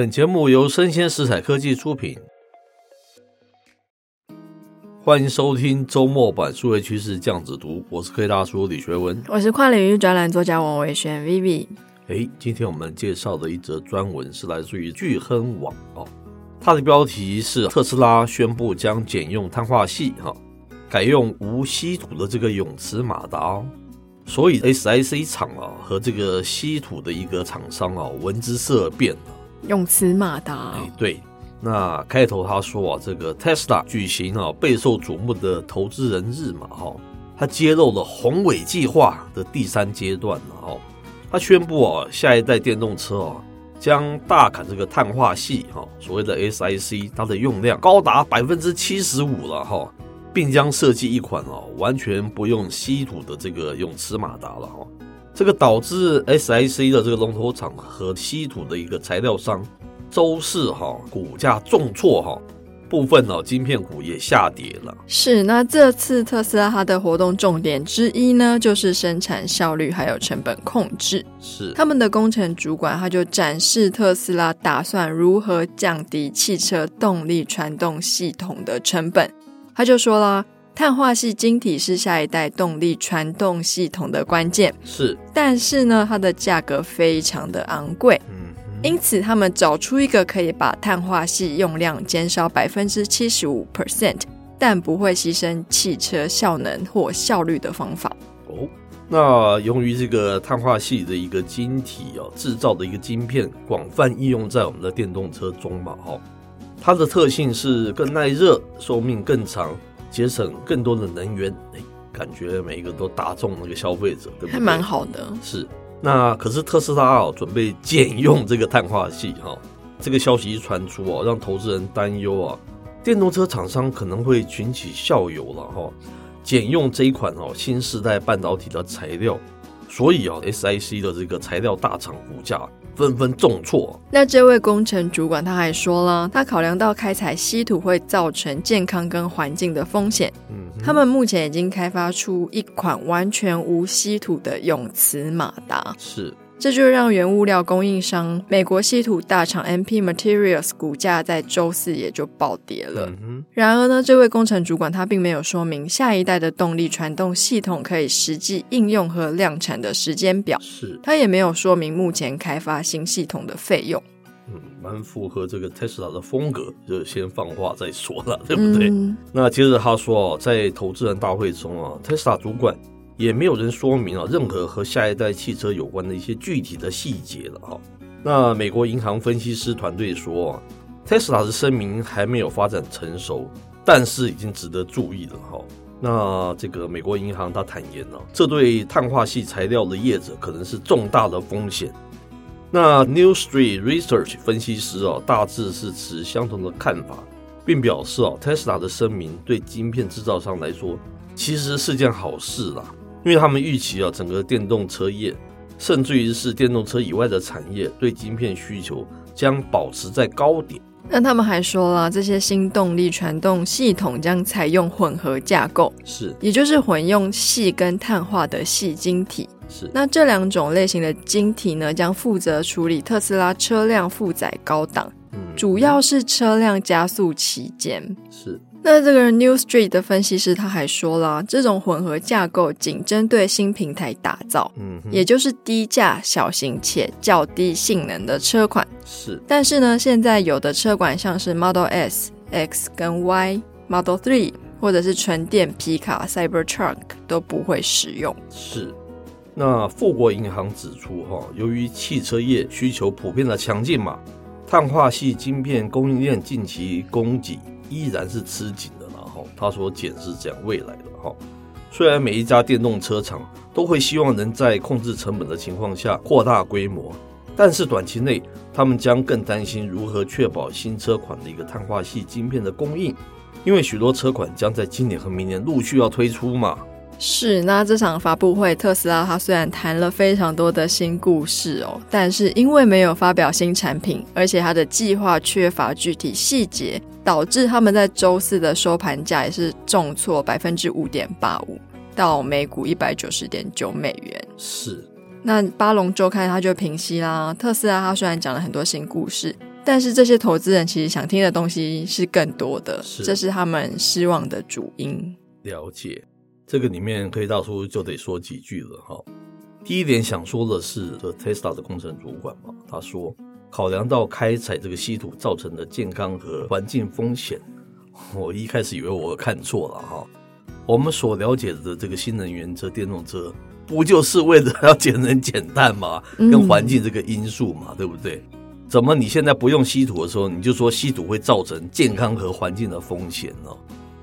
本节目由生鲜食材科技出品，欢迎收听周末版数位趋势酱子读。我是科技大叔李学文，我是跨领域专栏作家王维轩 Vivi。哎，今天我们介绍的一则专文是来自于聚亨网哦，它的标题是特斯拉宣布将减用碳化系哈，改用无稀土的这个永磁马达哦。所以 SiC 厂啊和这个稀土的一个厂商啊闻之色变了。永磁马达，哎，对，那开头他说啊，这个 Tesla 举行啊备受瞩目的投资人日嘛，哈，他揭露了宏伟计划的第三阶段了，哈，他宣布啊，下一代电动车啊将大砍这个碳化系，哈，所谓的 SiC，它的用量高达百分之七十五了，哈，并将设计一款啊完全不用稀土的这个永磁马达了，哈。这个导致 SiC 的这个龙头厂和稀土的一个材料商，周四哈股价重挫哈，部分呢晶片股也下跌了。是，那这次特斯拉它的活动重点之一呢，就是生产效率还有成本控制。是，他们的工程主管他就展示特斯拉打算如何降低汽车动力传动系统的成本，他就说了。碳化系晶体是下一代动力传动系统的关键，是，但是呢，它的价格非常的昂贵，嗯，因此他们找出一个可以把碳化系用量减少百分之七十五 percent，但不会牺牲汽车效能或效率的方法。哦，那由于这个碳化系的一个晶体哦，制造的一个晶片广泛应用在我们的电动车中嘛，哈，它的特性是更耐热，寿命更长。节省更多的能源，哎，感觉每一个都打中那个消费者，对不对？还蛮好的。是，那可是特斯拉哦，准备减用这个碳化系哈，这个消息一传出哦，让投资人担忧啊，电动车厂商可能会群起效尤了哈，减用这一款哦新时代半导体的材料，所以啊，SiC 的这个材料大厂股价。纷纷重挫。那这位工程主管他还说了，他考量到开采稀土会造成健康跟环境的风险，嗯，他们目前已经开发出一款完全无稀土的永磁马达。是。这就让原物料供应商美国稀土大厂 MP Materials 股价在周四也就暴跌了。嗯、然而呢，这位工程主管他并没有说明下一代的动力传动系统可以实际应用和量产的时间表。是，他也没有说明目前开发新系统的费用。嗯，蛮符合这个 Tesla 的风格，就先放话再说了，对不对？嗯、那接着他说，在投资人大会中啊，Tesla 主管。也没有人说明啊，任何和下一代汽车有关的一些具体的细节了哈。那美国银行分析师团队说，Tesla 的声明还没有发展成熟，但是已经值得注意了哈。那这个美国银行他坦言了，这对碳化系材料的业者可能是重大的风险。那 New Street Research 分析师啊，大致是持相同的看法，并表示啊，Tesla 的声明对晶片制造商来说其实是件好事啦。因为他们预期啊，整个电动车业，甚至于是电动车以外的产业，对晶片需求将保持在高点。那他们还说了，这些新动力传动系统将采用混合架构，是，也就是混用细跟碳化的细晶体。是，那这两种类型的晶体呢，将负责处理特斯拉车辆负载高档，嗯，主要是车辆加速期间。是。那这个 New Street 的分析师他还说啦，这种混合架构仅针对新平台打造，嗯，也就是低价、小型且较低性能的车款。是，但是呢，现在有的车款像是 Model S、X 跟 Y、Model Three，或者是纯电皮卡 Cybertruck 都不会使用。是，那富国银行指出，哈，由于汽车业需求普遍的强劲嘛，碳化系晶片供应链近期供给。依然是吃紧的，然后他所检视这样未来的哈。虽然每一家电动车厂都会希望能在控制成本的情况下扩大规模，但是短期内他们将更担心如何确保新车款的一个碳化系晶片的供应，因为许多车款将在今年和明年陆续要推出嘛。是，那这场发布会，特斯拉它虽然谈了非常多的新故事哦，但是因为没有发表新产品，而且它的计划缺乏具体细节，导致他们在周四的收盘价也是重挫百分之五点八五，到每股一百九十点九美元。是，那巴龙周刊它就平息啦，特斯拉它虽然讲了很多新故事，但是这些投资人其实想听的东西是更多的，是这是他们失望的主因。了解，这个里面黑大叔就得说几句了哈。第一点想说的是，这 Tesla 的工程主管嘛，他说，考量到开采这个稀土造成的健康和环境风险，我一开始以为我看错了哈。我们所了解的这个新能源车、电动车，不就是为了要节能减碳嘛？跟环境这个因素嘛，对不对？怎么你现在不用稀土的时候，你就说稀土会造成健康和环境的风险呢？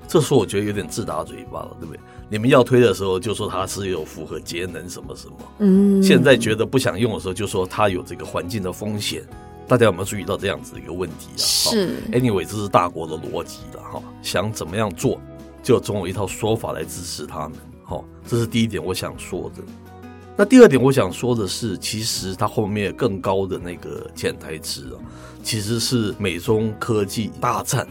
这时候我觉得有点自打嘴巴了，对不对？你们要推的时候就说它是有符合节能什么什么，嗯，现在觉得不想用的时候就说它有这个环境的风险。大家有没有注意到这样子一个问题啊？是，anyway，这是大国的逻辑了哈，想怎么样做，就总有一套说法来支持他们。好，这是第一点我想说的。那第二点我想说的是，其实它后面更高的那个潜台词啊，其实是美中科技大战。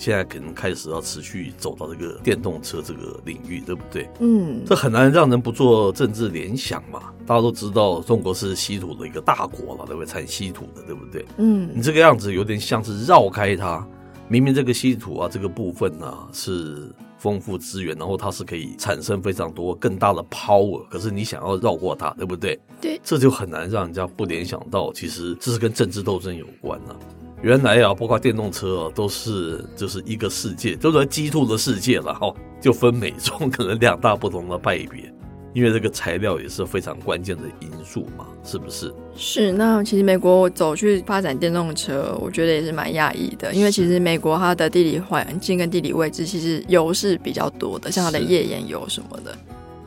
现在可能开始要持续走到这个电动车这个领域，对不对？嗯，这很难让人不做政治联想嘛。大家都知道中国是稀土的一个大国了，对不对？产稀土的，对不对？嗯，你这个样子有点像是绕开它。明明这个稀土啊，这个部分呢、啊、是丰富资源，然后它是可以产生非常多更大的 power，可是你想要绕过它，对不对？对，这就很难让人家不联想到，其实这是跟政治斗争有关呢、啊。原来啊，包括电动车啊，都是就是一个世界，都是激兔的世界了哈，就分美中可能两大不同的派别，因为这个材料也是非常关键的因素嘛，是不是？是。那其实美国走去发展电动车，我觉得也是蛮讶异的，因为其实美国它的地理环境跟地理位置，其实油是比较多的，像它的页岩油什么的。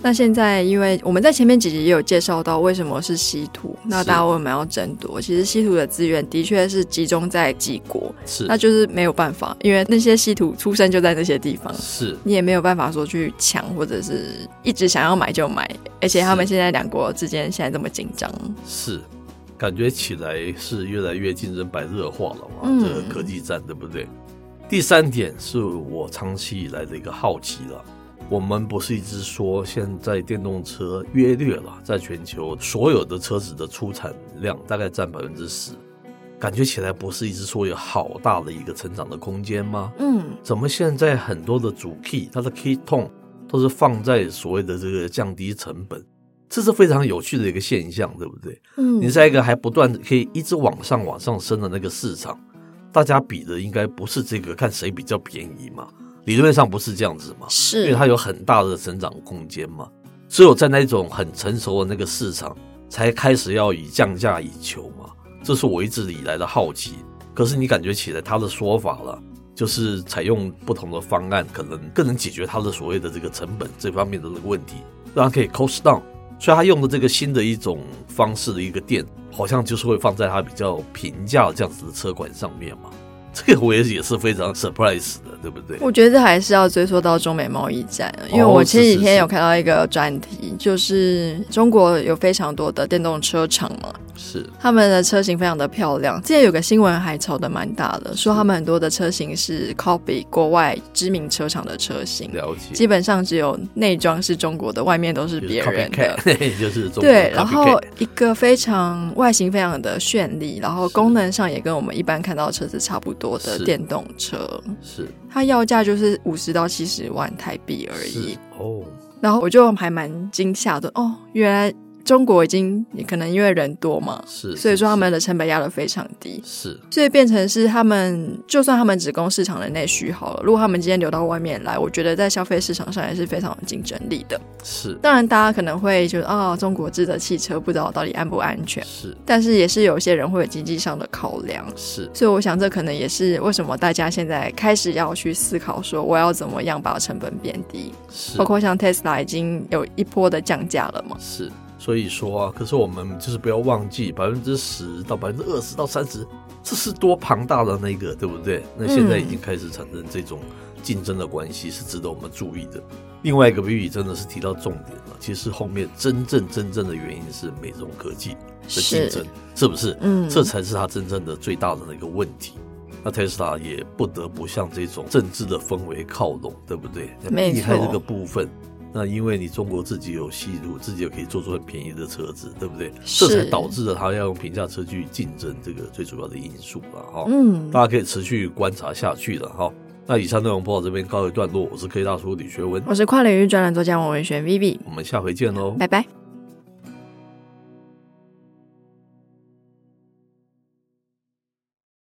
那现在，因为我们在前面几集也有介绍到为什么是稀土，那大家为什么要争夺？其实稀土的资源的确是集中在几国，是，那就是没有办法，因为那些稀土出生就在那些地方，是你也没有办法说去抢或者是一直想要买就买，而且他们现在两国之间现在这么紧张，是，感觉起来是越来越竞争白热化了嘛，嗯，这个科技战对不对？第三点是我长期以来的一个好奇了。我们不是一直说，现在电动车约略了，在全球所有的车子的出产量大概占百分之十，感觉起来不是一直说有好大的一个成长的空间吗？嗯，怎么现在很多的主 key，它的 key tone 都是放在所谓的这个降低成本，这是非常有趣的一个现象，对不对？嗯，你在一个还不断可以一直往上往上升的那个市场，大家比的应该不是这个看谁比较便宜嘛？理论上不是这样子嘛？是，因为它有很大的成长空间嘛。只有在那种很成熟的那个市场，才开始要以降价以求嘛。这是我一直以来的好奇。可是你感觉起来他的说法了，就是采用不同的方案，可能更能解决他的所谓的这个成本这方面的这个问题，让他可以 cost down。所以他用的这个新的一种方式的一个店，好像就是会放在他比较平价这样子的车款上面嘛。这个我也也是非常 surprise 的，对不对？我觉得这还是要追溯到中美贸易战，因为我前几天有看到一个专题，就是中国有非常多的电动车厂嘛，是他们的车型非常的漂亮。之前有个新闻还炒得蛮大的，说他们很多的车型是 copy 国外知名车厂的车型，了解。基本上只有内装是中国的，外面都是别人的，就是 中国对。然后一个非常外形非常的绚丽，然后功能上也跟我们一般看到的车子差不多。多的电动车是，是它要价就是五十到七十万台币而已哦，然后我就还蛮惊吓的哦，原来。中国已经也可能因为人多嘛，是，所以说他们的成本压得非常低，是，所以变成是他们就算他们只供市场的内需好了，如果他们今天流到外面来，我觉得在消费市场上也是非常有竞争力的，是。当然，大家可能会觉得啊、哦，中国制的汽车不知道到底安不安全，是。但是也是有些人会有经济上的考量，是。所以我想这可能也是为什么大家现在开始要去思考说，我要怎么样把成本变低，是。包括像 Tesla 已经有一波的降价了嘛，是。所以说啊，可是我们就是不要忘记，百分之十到百分之二十到三十，这是多庞大的那个，对不对？那现在已经开始产生这种竞争的关系，是值得我们注意的。另外一个 Vivi 真的是提到重点了，其实后面真正真正的原因是美中科技的竞争，是，是不是？嗯，这才是它真正的最大的那个问题。那 Tesla 也不得不向这种政治的氛围靠拢，对不对？避开这个部分。那因为你中国自己有稀土，自己也可以做出很便宜的车子，对不对？是这才导致了它要用平价车去竞争这个最主要的因素了哈。嗯，大家可以持续观察下去的哈。那以上内容播到这边告一段落，我是科技大叔李学文，我是跨领域专栏作家王文轩 Vivi，我们下回见喽，拜拜。